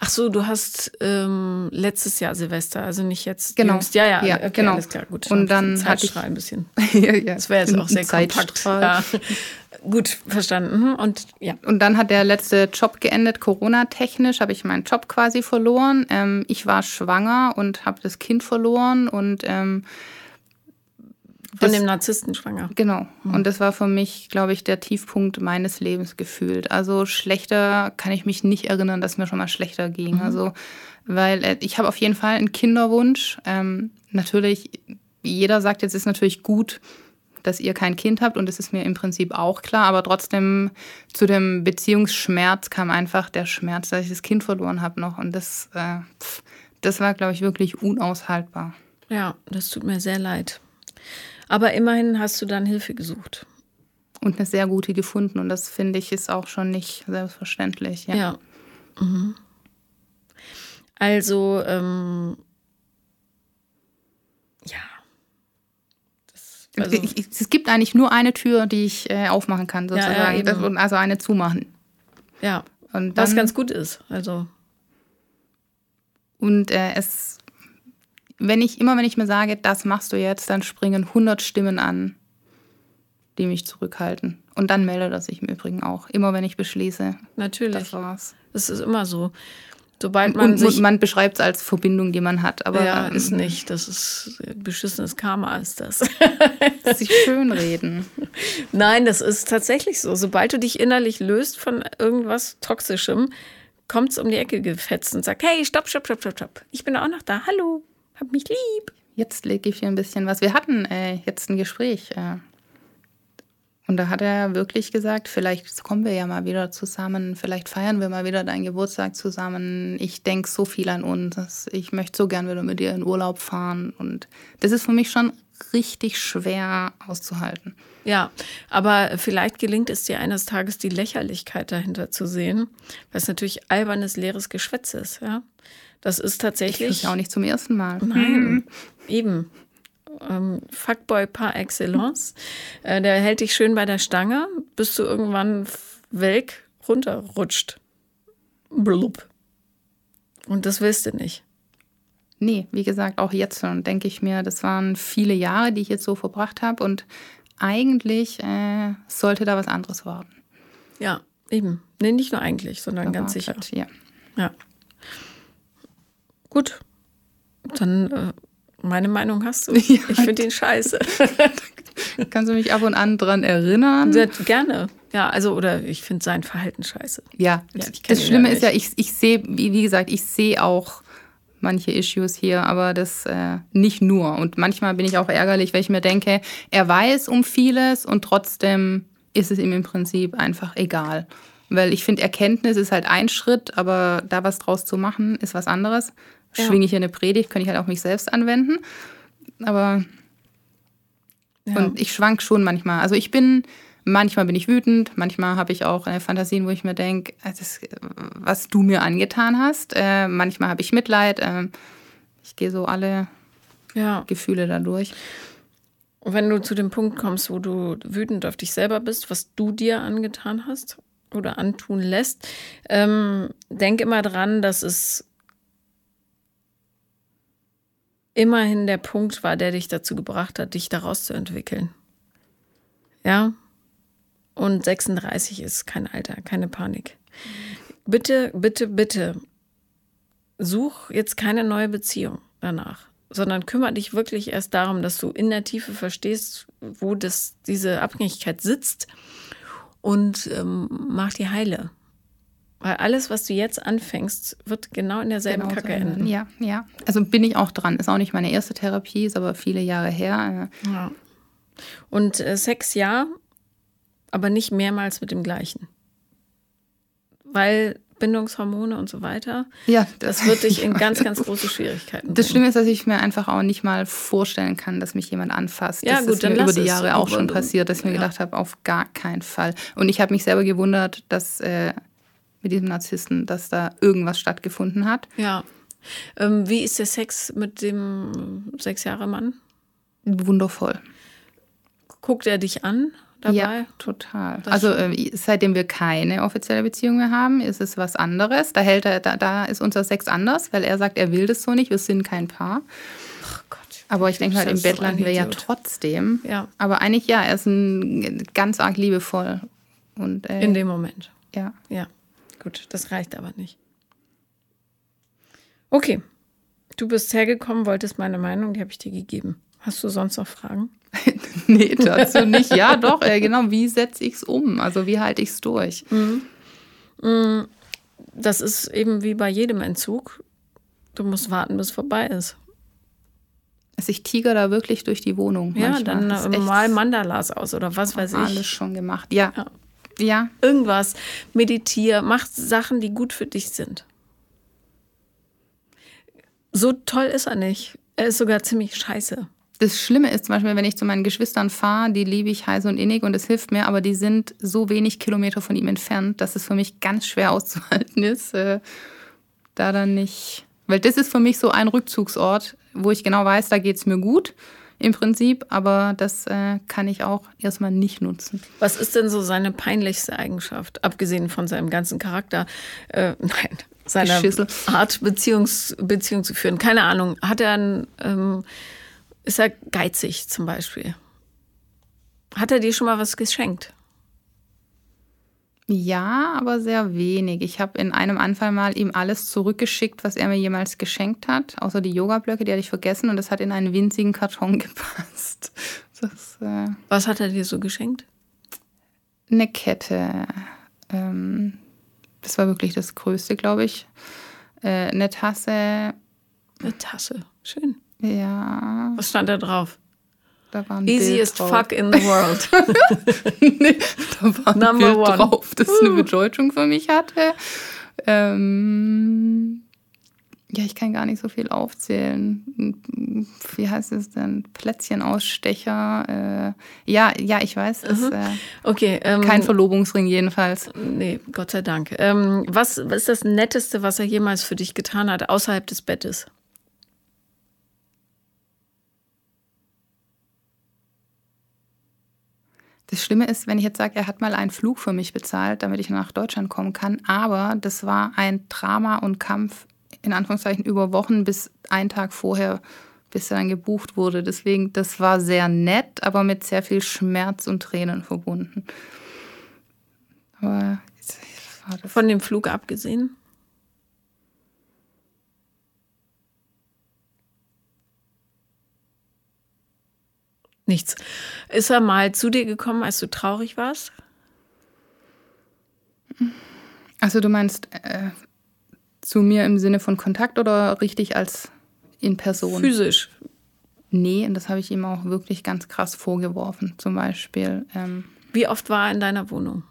Ach so, du hast ähm, letztes Jahr Silvester, also nicht jetzt. Genau. Jüngst. Ja, ja, Ja, okay, genau. alles klar, gut. Und dann hatte ich- ein bisschen. ja, ja, Das wäre jetzt auch sehr kompakt. Ja. Gut, verstanden. Mhm. Und ja. Und dann hat der letzte Job geendet, Corona-technisch habe ich meinen Job quasi verloren. Ähm, ich war schwanger und habe das Kind verloren und ähm, Von dem Narzissten schwanger. Genau. Und das war für mich, glaube ich, der Tiefpunkt meines Lebens gefühlt. Also schlechter kann ich mich nicht erinnern, dass mir schon mal schlechter ging. Also, weil äh, ich habe auf jeden Fall einen Kinderwunsch. Ähm, natürlich, jeder sagt jetzt, ist natürlich gut, dass ihr kein Kind habt und das ist mir im Prinzip auch klar, aber trotzdem zu dem Beziehungsschmerz kam einfach der Schmerz, dass ich das Kind verloren habe noch und das, äh, das war, glaube ich, wirklich unaushaltbar. Ja, das tut mir sehr leid. Aber immerhin hast du dann Hilfe gesucht. Und eine sehr gute gefunden und das finde ich ist auch schon nicht selbstverständlich. Ja. Ja. Mhm. Also, ähm, ja. Das, also, ich, es gibt eigentlich nur eine Tür, die ich äh, aufmachen kann, Ja, ja, sozusagen. das, und also eine zumachen. ja, Und was dann, ganz gut ist. Also, Und äh, es, wenn ich, immer wenn ich mir sage, das machst du jetzt, dann springen 100 Stimmen an, die mich zurückhalten. Und dann meldet er sich im Übrigen auch. Immer wenn ich beschließe, natürlich. das war's. Das ist immer so. Sobald man Und, sich. man beschreibt es als Verbindung, die man hat. Aber ja, ähm, ist nicht. Das ist beschissenes Karma, ist das. sich schönreden. Nein, das ist tatsächlich so. Sobald du dich innerlich löst von irgendwas Toxischem, kommt es um die Ecke gefetzt und sagt, hey, stopp, stopp, stopp, stopp, stopp. Ich bin auch noch da. Hallo, hab mich lieb. Jetzt lege ich hier ein bisschen was. Wir hatten äh, jetzt ein Gespräch. Äh, und da hat er wirklich gesagt, vielleicht kommen wir ja mal wieder zusammen, vielleicht feiern wir mal wieder deinen Geburtstag zusammen. Ich denke so viel an uns. Ich möchte so gern wieder mit dir in Urlaub fahren. Und das ist für mich schon richtig schwer auszuhalten. Ja, aber vielleicht gelingt es dir eines Tages, die Lächerlichkeit dahinter zu sehen, weil es natürlich albernes, leeres Geschwätz ist. Ja? Das ist Ich tatsächlich. ja auch nicht zum ersten Mal. Nein, eben. Ähm, Fuckboy par excellence. Äh, der hält dich schön bei der Stange, bis du irgendwann welk runterrutscht. Blub. Und das willst du nicht. Nee, wie gesagt, auch jetzt schon denke ich mir, das waren viele Jahre, die ich jetzt so verbracht habe und eigentlich äh, sollte da was anderes werden. Ja, eben. Nee, nicht nur eigentlich, sondern ganz sicher. Ja. Ja. Gut. Dann äh, meine Meinung hast du. Ja. Ich finde ihn scheiße. Kannst du mich ab und an dran erinnern? Sehr Gerne. Ja, also, oder ich finde sein Verhalten scheiße. Ja, Ja, das Schlimme ja ist ja, ich, ich sehe, wie, wie gesagt, ich sehe auch manche Issues hier, aber das äh, nicht nur. Und manchmal bin ich auch ärgerlich, weil ich mir denke, er weiß um vieles und trotzdem ist es ihm im Prinzip einfach egal. Weil ich finde, Erkenntnis ist halt ein Schritt, aber da was draus zu machen, ist was anderes. Ja. Schwinge ich hier eine Predigt, kann ich halt auch mich selbst anwenden. Aber Ja. und ich schwank schon manchmal. Also ich bin, manchmal bin ich wütend, manchmal habe ich auch äh, Fantasien, wo ich mir denke, was du mir angetan hast. Äh, manchmal habe ich Mitleid. Äh, ich gehe so alle ja. Gefühle dadurch. Wenn du zu dem Punkt kommst, wo du wütend auf dich selber bist, was du dir angetan hast oder antun lässt, ähm, denk immer dran, dass es immerhin der Punkt war, der dich dazu gebracht hat, dich daraus zu entwickeln. Ja? Und 36 ist kein Alter, keine Panik. Bitte, bitte, bitte, such jetzt keine neue Beziehung danach, sondern kümmere dich wirklich erst darum, dass du in der Tiefe verstehst, wo das, diese Abhängigkeit sitzt und ähm, mach die heile. Weil alles, was du jetzt anfängst, wird genau in derselben Genau Kacke so, enden. Ja, ja. Also bin ich auch dran. Ist auch nicht meine erste Therapie, ist aber viele Jahre her. Ja. Und äh, Sex ja, aber nicht mehrmals mit dem gleichen. Weil Bindungshormone und so weiter, Ja, das wird dich in ganz, ganz große Schwierigkeiten Das bringen. Schlimme ist, dass ich mir einfach auch nicht mal vorstellen kann, dass mich jemand anfasst. Ja, das gut, ist mir über die es. Jahre auch schon passiert, dass ich mir ja. gedacht habe, auf gar keinen Fall. Und ich habe mich selber gewundert, dass äh, mit diesem Narzissten, dass da irgendwas stattgefunden hat. Ja. Ähm, wie ist der Sex mit dem sechs Jahre Mann? Wundervoll. Guckt er dich an dabei? Ja, total. Das also äh, seitdem wir keine offizielle Beziehung mehr haben, ist es was anderes. Da hält er, da, da ist unser Sex anders, weil er sagt, er will das so nicht. Wir sind kein Paar. Ach Gott. Aber ich denke halt, im Bett landen wir ja trotzdem. Ja. Aber eigentlich ja, er ist ein, ganz arg liebevoll. Und äh, In dem Moment. ja. Ja. Gut, das reicht aber nicht. Okay. Du bist hergekommen, wolltest meine Meinung, die habe ich dir gegeben. Hast du sonst noch Fragen? Nee, dazu nicht. Ja, doch, äh, genau. Wie setze ich es um? Also wie halte ich es durch? Das ist eben wie bei jedem Entzug. Du musst warten, bis es vorbei ist. Also ich tiger da wirklich durch die Wohnung. Ja, manchmal. dann mal Mandalas aus oder was weiß alles ich. schon gemacht. Ja. Ja. Ja. Irgendwas. Meditier, mach Sachen, die gut für dich sind. So toll ist er nicht. Er ist sogar ziemlich scheiße. Das Schlimme ist zum Beispiel, wenn ich zu meinen Geschwistern fahre, die liebe ich heiß und innig und es hilft mir, aber die sind so wenig Kilometer von ihm entfernt, dass es für mich ganz schwer auszuhalten ist, äh, da dann nicht. Weil das ist für mich so ein Rückzugsort, wo ich genau weiß, da geht es mir gut im Prinzip, aber das äh, kann ich auch erstmal nicht nutzen. Was ist denn so seine peinlichste Eigenschaft, abgesehen von seinem ganzen Charakter? Äh, nein, seiner. Art, Beziehungs, Beziehung zu führen. Keine Ahnung. Hat er ein, ähm, ist er geizig zum Beispiel? Hat er dir schon mal was geschenkt? Ja, aber sehr wenig. Ich habe in einem Anfall mal ihm alles zurückgeschickt, was er mir jemals geschenkt hat, außer die Yoga-Blöcke, die hatte ich vergessen und das hat in einen winzigen Karton gepasst. Das äh, Was hat er dir so geschenkt? eine Kette. Ähm, das war wirklich das Größte, glaube ich. Äh, eine Tasse. Eine Tasse. Schön. Ja, Was stand da drauf? Da war ein Easiest Bild drauf. fuck in the world. nee, da war ein Number Bild one. drauf, das eine Bedeutung für mich hatte. Ähm, ja, ich kann gar nicht so viel aufzählen. Wie heißt es denn? Plätzchenausstecher. Äh, ja, ja, ich weiß. Es, äh, Okay. Ähm, kein Verlobungsring jedenfalls. Nee, Gott sei Dank. Ähm, was, was ist das Netteste, was er jemals für dich getan hat, außerhalb des Bettes? Das Schlimme ist, wenn ich jetzt sage, er hat mal einen Flug für mich bezahlt, damit ich nach Deutschland kommen kann, aber das war ein Drama und Kampf in Anführungszeichen über Wochen bis einen Tag vorher, bis er dann gebucht wurde. Deswegen, das war sehr nett, aber mit sehr viel Schmerz und Tränen verbunden. Aber Von dem Flug abgesehen? Nichts. Ist er mal zu dir gekommen, als du traurig warst? Also du meinst äh, zu mir im Sinne von Kontakt oder richtig als in Person? Physisch. Nee, und das habe ich ihm auch wirklich ganz krass vorgeworfen. Zum Beispiel. Ähm, Wie oft war er in deiner Wohnung?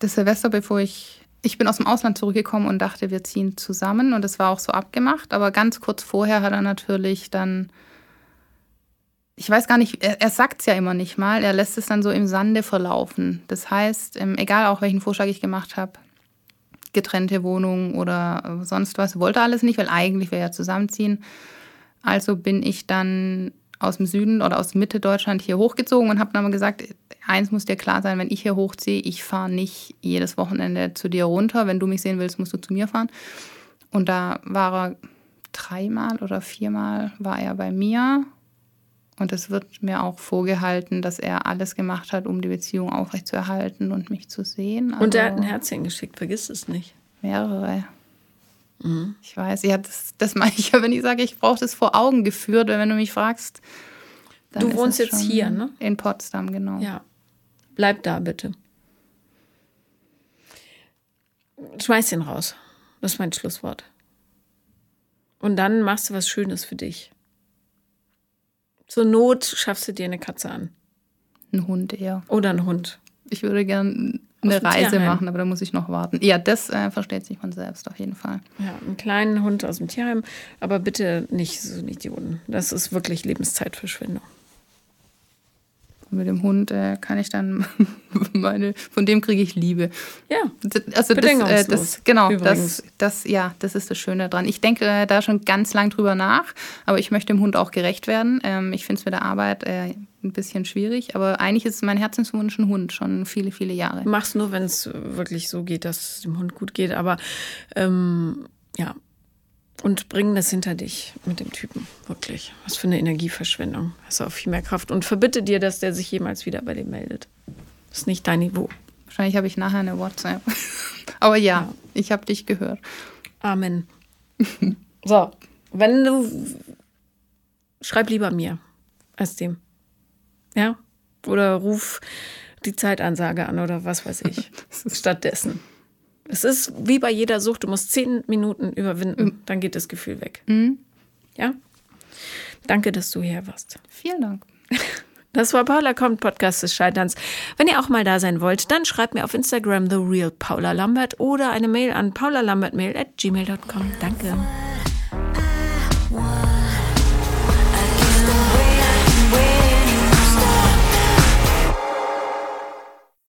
Das Silvester, bevor ich ich bin aus dem Ausland zurückgekommen und dachte, wir ziehen zusammen und es war auch so abgemacht. Aber ganz kurz vorher hat er natürlich dann, ich weiß gar nicht, er, er sagt es ja immer nicht mal, er lässt es dann so im Sande verlaufen. Das heißt, ähm, egal auch welchen Vorschlag ich gemacht habe, getrennte Wohnung oder sonst was, wollte alles nicht, weil eigentlich wir ja zusammenziehen. Also bin ich dann aus dem Süden oder aus Mitte Deutschland hier hochgezogen und habe dann aber gesagt, eins muss dir klar sein, wenn ich hier hochziehe, ich fahre nicht jedes Wochenende zu dir runter. Wenn du mich sehen willst, musst du zu mir fahren. Und da war er dreimal oder viermal war er bei mir. Und es wird mir auch vorgehalten, dass er alles gemacht hat, um die Beziehung aufrechtzuerhalten und mich zu sehen. Also und er hat ein Herzchen geschickt, vergiss es nicht. Mehrere. Mhm. Ich weiß, ja, das, das meine ich ja, wenn ich sage, ich brauche das vor Augen geführt, weil wenn du mich fragst. du wohnst jetzt hier, ne? In Potsdam, genau. Ja. Bleib da, bitte. Schmeiß ihn raus. Das ist mein Schlusswort. Und dann machst du was Schönes für dich. Zur Not schaffst du dir eine Katze an. Ein Hund eher. Oder ein Hund. Ich würde gerne eine Reise Tierheim. machen, aber da muss ich noch warten. Ja, das äh, versteht sich von selbst auf jeden Fall. Ja, einen kleinen Hund aus dem Tierheim, aber bitte nicht so Idioten. Das ist wirklich Lebenszeitverschwendung mit dem Hund äh, kann ich dann meine, von dem kriege ich Liebe. Ja. Also das, äh, das genau, das, das, ja, das ist das Schöne dran. Ich denke äh, da schon ganz lang drüber nach, aber ich möchte dem Hund auch gerecht werden. Ähm, ich finde es mit der Arbeit äh, ein bisschen schwierig, aber eigentlich ist mein Herzenswunsch ein Hund schon viele, viele Jahre. Mach's nur, wenn es wirklich so geht, dass es dem Hund gut geht. Aber ähm, ja, und bringen das hinter dich mit dem Typen. Wirklich. Was für eine Energieverschwendung. Hast du auch viel mehr Kraft. Und verbitte dir, dass der sich jemals wieder bei dir meldet. Das ist nicht dein Niveau. Wahrscheinlich habe ich nachher eine WhatsApp. Aber ja, ja. ich habe dich gehört. Amen. so, wenn du. Schreib lieber mir als dem. Ja? Oder ruf die Zeitansage an oder was weiß ich. Stattdessen. Es ist wie bei jeder Sucht, du musst zehn Minuten überwinden, mhm. dann geht das Gefühl weg. Mhm. Ja? Danke, dass du hier warst. Vielen Dank. Das war Paula kommt, Podcast des Scheiterns. Wenn ihr auch mal da sein wollt, dann schreibt mir auf Instagram The Real Paula Lambert oder eine Mail an paulalambertmail at gmail.com. Danke.